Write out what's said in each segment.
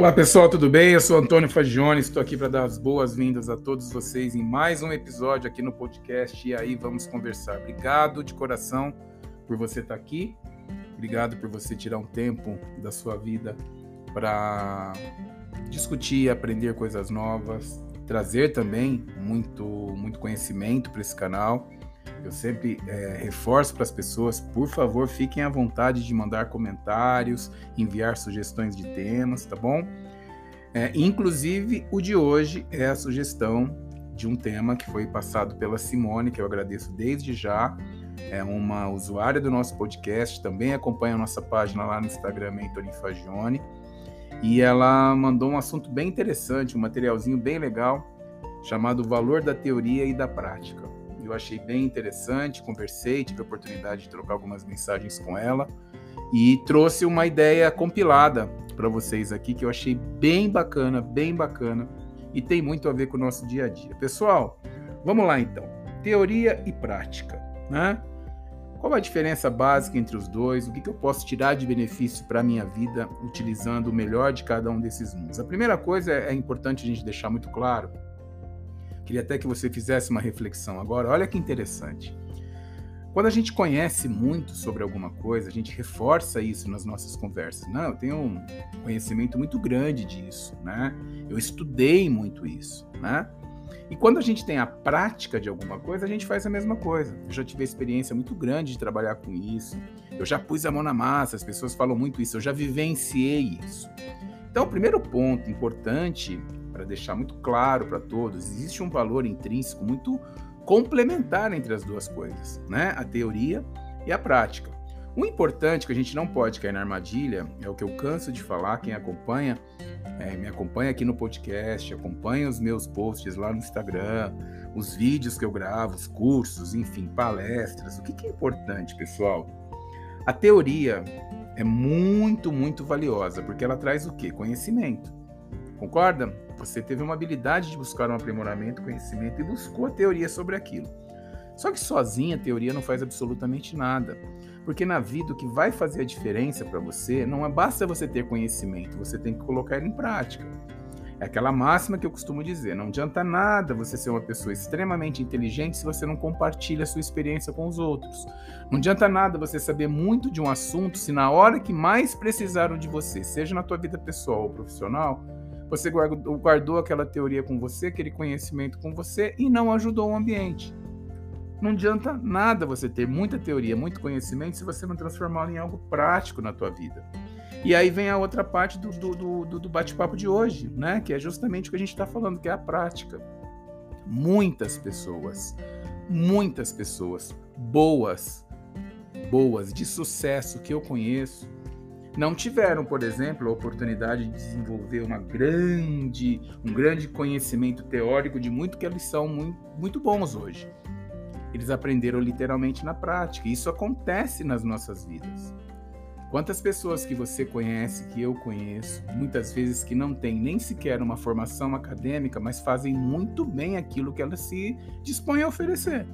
Olá pessoal, tudo bem? Eu sou Antônio Fagione, estou aqui para dar as boas-vindas a todos vocês em mais um episódio aqui no podcast e aí vamos conversar. Obrigado de coração por você estar aqui, obrigado por você tirar um tempo da sua vida para discutir, aprender coisas novas, trazer também muito, muito conhecimento para esse canal. Eu sempre é, reforço para as pessoas, por favor, fiquem à vontade de mandar comentários, enviar sugestões de temas, tá bom? É, inclusive, o de hoje é a sugestão de um tema que foi passado pela Simone, que eu agradeço desde já. É uma usuária do nosso podcast, também acompanha a nossa página lá no Instagram, Mentorim Fagione. E ela mandou um assunto bem interessante, um materialzinho bem legal, chamado Valor da Teoria e da Prática eu achei bem interessante, conversei, tive a oportunidade de trocar algumas mensagens com ela e trouxe uma ideia compilada para vocês aqui que eu achei bem bacana, bem bacana e tem muito a ver com o nosso dia a dia. Pessoal, vamos lá então. Teoria e prática, né? Qual a diferença básica entre os dois? O que, que eu posso tirar de benefício para a minha vida utilizando o melhor de cada um desses mundos? A primeira coisa é, é importante a gente deixar muito claro Queria até que você fizesse uma reflexão agora. Olha que interessante. Quando a gente conhece muito sobre alguma coisa, a gente reforça isso nas nossas conversas. Não, eu tenho um conhecimento muito grande disso, né? Eu estudei muito isso, né? E quando a gente tem a prática de alguma coisa, a gente faz a mesma coisa. Eu já tive experiência muito grande de trabalhar com isso. Eu já pus a mão na massa, as pessoas falam muito isso, eu já vivenciei isso. Então, o primeiro ponto importante para deixar muito claro para todos, existe um valor intrínseco muito complementar entre as duas coisas, né? A teoria e a prática. O importante que a gente não pode cair na armadilha é o que eu canso de falar, quem acompanha, é, me acompanha aqui no podcast, acompanha os meus posts lá no Instagram, os vídeos que eu gravo, os cursos, enfim, palestras. O que, que é importante, pessoal? A teoria é muito, muito valiosa, porque ela traz o quê? Conhecimento. Concorda? Você teve uma habilidade de buscar um aprimoramento, conhecimento e buscou a teoria sobre aquilo. Só que sozinha a teoria não faz absolutamente nada. Porque na vida o que vai fazer a diferença para você não é basta você ter conhecimento, você tem que colocar ele em prática. É aquela máxima que eu costumo dizer: não adianta nada você ser uma pessoa extremamente inteligente se você não compartilha a sua experiência com os outros. Não adianta nada você saber muito de um assunto se na hora que mais precisaram de você, seja na tua vida pessoal ou profissional, você guardou, guardou aquela teoria com você, aquele conhecimento com você e não ajudou o ambiente. Não adianta nada você ter muita teoria, muito conhecimento, se você não transformá-lo em algo prático na tua vida. E aí vem a outra parte do, do, do, do bate-papo de hoje, né? Que é justamente o que a gente está falando, que é a prática. Muitas pessoas, muitas pessoas boas, boas, de sucesso que eu conheço, não tiveram, por exemplo, a oportunidade de desenvolver uma grande, um grande conhecimento teórico de muito que eles são muito, muito bons hoje. Eles aprenderam literalmente na prática. Isso acontece nas nossas vidas. Quantas pessoas que você conhece, que eu conheço, muitas vezes que não têm nem sequer uma formação acadêmica, mas fazem muito bem aquilo que elas se dispõem a oferecer.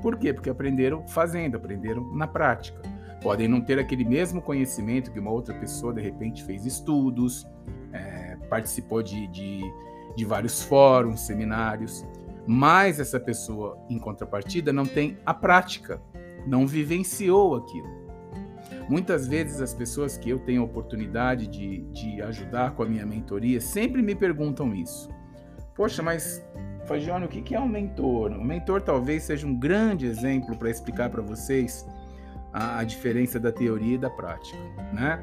Por quê? Porque aprenderam fazendo, aprenderam na prática. Podem não ter aquele mesmo conhecimento que uma outra pessoa, de repente, fez estudos, é, participou de, de, de vários fóruns, seminários, mas essa pessoa, em contrapartida, não tem a prática, não vivenciou aquilo. Muitas vezes as pessoas que eu tenho a oportunidade de, de ajudar com a minha mentoria sempre me perguntam isso. Poxa, mas Fagione, o que é um mentor? Um mentor talvez seja um grande exemplo para explicar para vocês a, a diferença da teoria e da prática, né?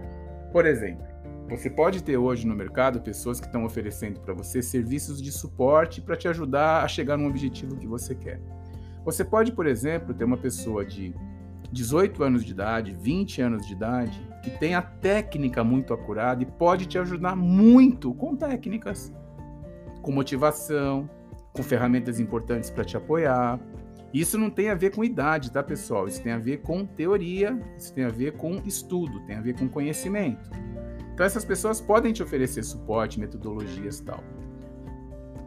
Por exemplo, você pode ter hoje no mercado pessoas que estão oferecendo para você serviços de suporte para te ajudar a chegar num objetivo que você quer. Você pode, por exemplo, ter uma pessoa de 18 anos de idade, 20 anos de idade, que tem a técnica muito acurada e pode te ajudar muito com técnicas, com motivação, com ferramentas importantes para te apoiar, isso não tem a ver com idade, tá, pessoal? Isso tem a ver com teoria, isso tem a ver com estudo, tem a ver com conhecimento. Então, essas pessoas podem te oferecer suporte, metodologias e tal.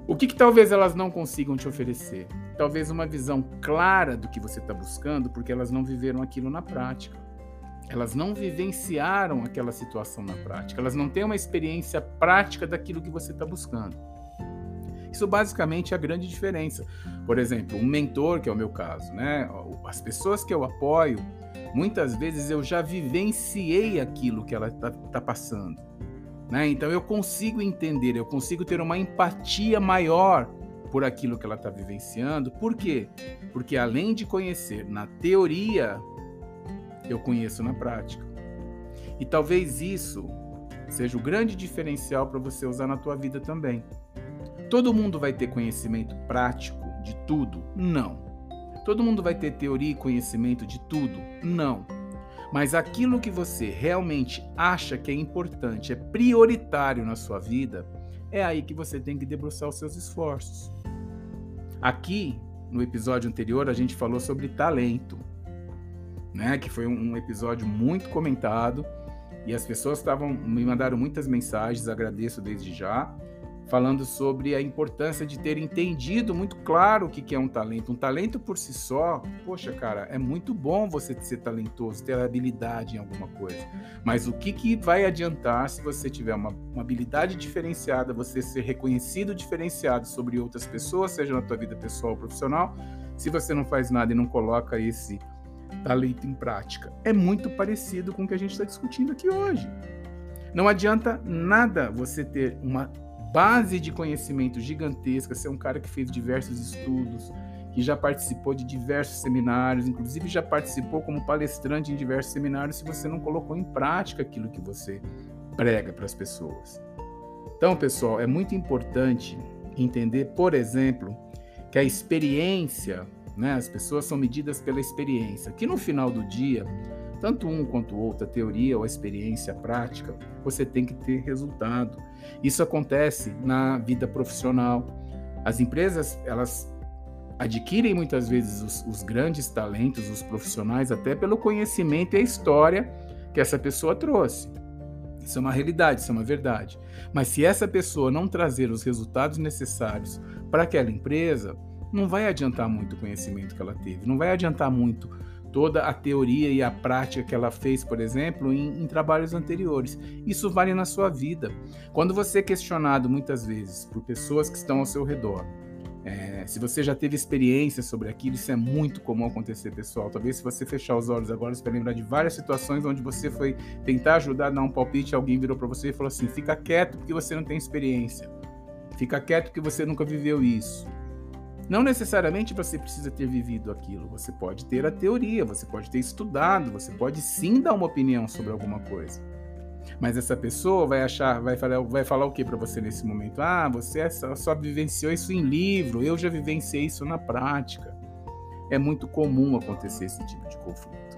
O que, que talvez elas não consigam te oferecer? Talvez uma visão clara do que você está buscando, porque elas não viveram aquilo na prática. elas não vivenciaram aquela situação na prática, elas não têm uma experiência prática daquilo que você está buscando. Isso basicamente é a grande diferença. Por exemplo, um mentor, que é o meu caso, né? As pessoas que eu apoio, muitas vezes eu já vivenciei aquilo que ela está tá passando. Né? Então eu consigo entender, eu consigo ter uma empatia maior por aquilo que ela está vivenciando. Por quê? Porque além de conhecer na teoria, eu conheço na prática. E talvez isso seja o grande diferencial para você usar na tua vida também. Todo mundo vai ter conhecimento prático de tudo? Não. Todo mundo vai ter teoria e conhecimento de tudo? Não. Mas aquilo que você realmente acha que é importante, é prioritário na sua vida, é aí que você tem que debruçar os seus esforços. Aqui, no episódio anterior, a gente falou sobre talento, né? Que foi um episódio muito comentado e as pessoas estavam me mandaram muitas mensagens, agradeço desde já falando sobre a importância de ter entendido muito claro o que é um talento. Um talento por si só, poxa, cara, é muito bom você ser talentoso, ter habilidade em alguma coisa. Mas o que, que vai adiantar se você tiver uma, uma habilidade diferenciada, você ser reconhecido diferenciado sobre outras pessoas, seja na tua vida pessoal ou profissional, se você não faz nada e não coloca esse talento em prática? É muito parecido com o que a gente está discutindo aqui hoje. Não adianta nada você ter uma base de conhecimento gigantesca, ser um cara que fez diversos estudos, que já participou de diversos seminários, inclusive já participou como palestrante em diversos seminários, se você não colocou em prática aquilo que você prega para as pessoas. Então, pessoal, é muito importante entender, por exemplo, que a experiência, né, as pessoas são medidas pela experiência, que no final do dia tanto um quanto o outro, a teoria ou a experiência prática, você tem que ter resultado. Isso acontece na vida profissional. As empresas, elas adquirem muitas vezes os, os grandes talentos, os profissionais, até pelo conhecimento e a história que essa pessoa trouxe. Isso é uma realidade, isso é uma verdade. Mas se essa pessoa não trazer os resultados necessários para aquela empresa, não vai adiantar muito o conhecimento que ela teve, não vai adiantar muito toda a teoria e a prática que ela fez, por exemplo, em, em, trabalhos anteriores. Isso vale na sua vida. Quando você é questionado muitas vezes por pessoas que estão ao seu redor, é, se você já teve experiência sobre aquilo, isso é muito comum acontecer, pessoal. Talvez se você fechar os olhos agora, você vai lembrar de várias situações onde você foi tentar ajudar, dar um palpite, alguém virou para você e falou assim: fica quieto porque você não tem experiência. Fica quieto porque você nunca viveu isso. Não necessariamente você precisa ter vivido aquilo, você pode ter a teoria, você pode ter estudado, você pode sim dar uma opinião sobre alguma coisa. Mas essa pessoa vai achar, vai falar, vai falar o que para você nesse momento? Ah, você é só, só vivenciou isso em livro, eu já vivenciei isso na prática. É muito comum acontecer esse tipo de conflito.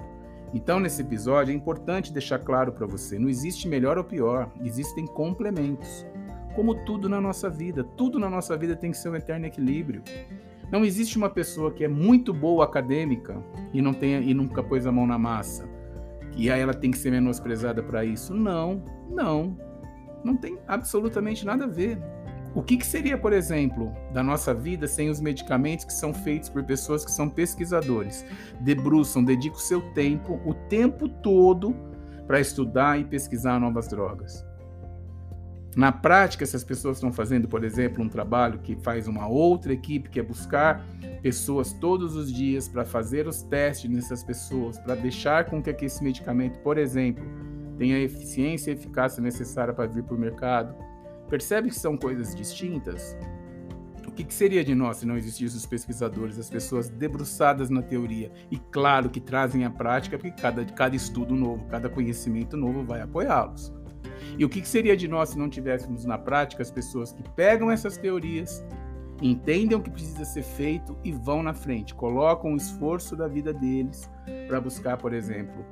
Então, nesse episódio, é importante deixar claro para você: não existe melhor ou pior, existem complementos. Como tudo na nossa vida, tudo na nossa vida tem que ser um eterno equilíbrio. Não existe uma pessoa que é muito boa acadêmica e não tenha e nunca pôs a mão na massa. E aí ela tem que ser menosprezada para isso. Não, não. Não tem absolutamente nada a ver. O que, que, seria, por exemplo, da nossa vida sem os medicamentos que são feitos por pessoas que são pesquisadores? Debruçam, dedicam o seu tempo, o tempo todo, para estudar e pesquisar novas drogas. Na prática, essas pessoas estão fazendo, por exemplo, um trabalho que faz uma outra equipe, que é buscar pessoas todos os dias para fazer os testes nessas pessoas, para deixar com que esse medicamento, por exemplo, tenha a eficiência e eficácia necessária para vir para o mercado. Percebe que são coisas distintas? O que, que seria de nós se não existissem os pesquisadores, as pessoas debruçadas na teoria e, claro, que trazem a prática, porque cada, cada estudo novo, cada conhecimento novo vai apoiá-los. E o que seria de nós se não tivéssemos na prática as pessoas que pegam essas teorias, entendem o que precisa ser feito e vão na frente, colocam o esforço da vida deles para buscar, por exemplo,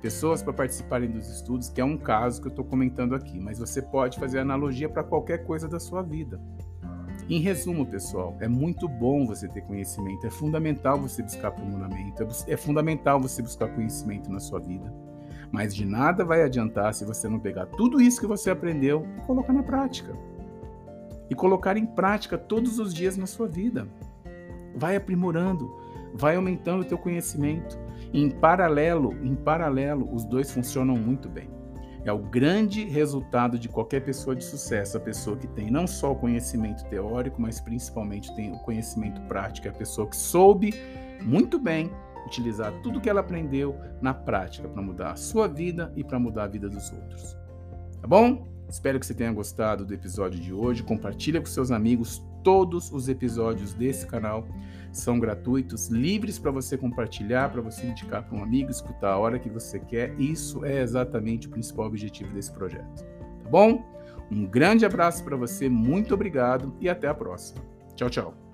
pessoas para participarem dos estudos, que é um caso que eu estou comentando aqui, mas você pode fazer analogia para qualquer coisa da sua vida. Em resumo, pessoal, é muito bom você ter conhecimento, é fundamental você buscar aprimoramento, é fundamental você buscar conhecimento na sua vida. Mas de nada vai adiantar se você não pegar tudo isso que você aprendeu e colocar na prática. E colocar em prática todos os dias na sua vida. Vai aprimorando, vai aumentando o teu conhecimento. Em paralelo, em paralelo, os dois funcionam muito bem. É o grande resultado de qualquer pessoa de sucesso, a pessoa que tem não só o conhecimento teórico, mas principalmente tem o conhecimento prático, é a pessoa que soube muito bem utilizar tudo que ela aprendeu na prática para mudar a sua vida e para mudar a vida dos outros. Tá bom? Espero que você tenha gostado do episódio de hoje. Compartilha com seus amigos todos os episódios desse canal são gratuitos, livres para você compartilhar, para você indicar para um amigo, escutar a hora que você quer. Isso é exatamente o principal objetivo desse projeto. Tá bom? Um grande abraço para você, muito obrigado e até a próxima. Tchau, tchau.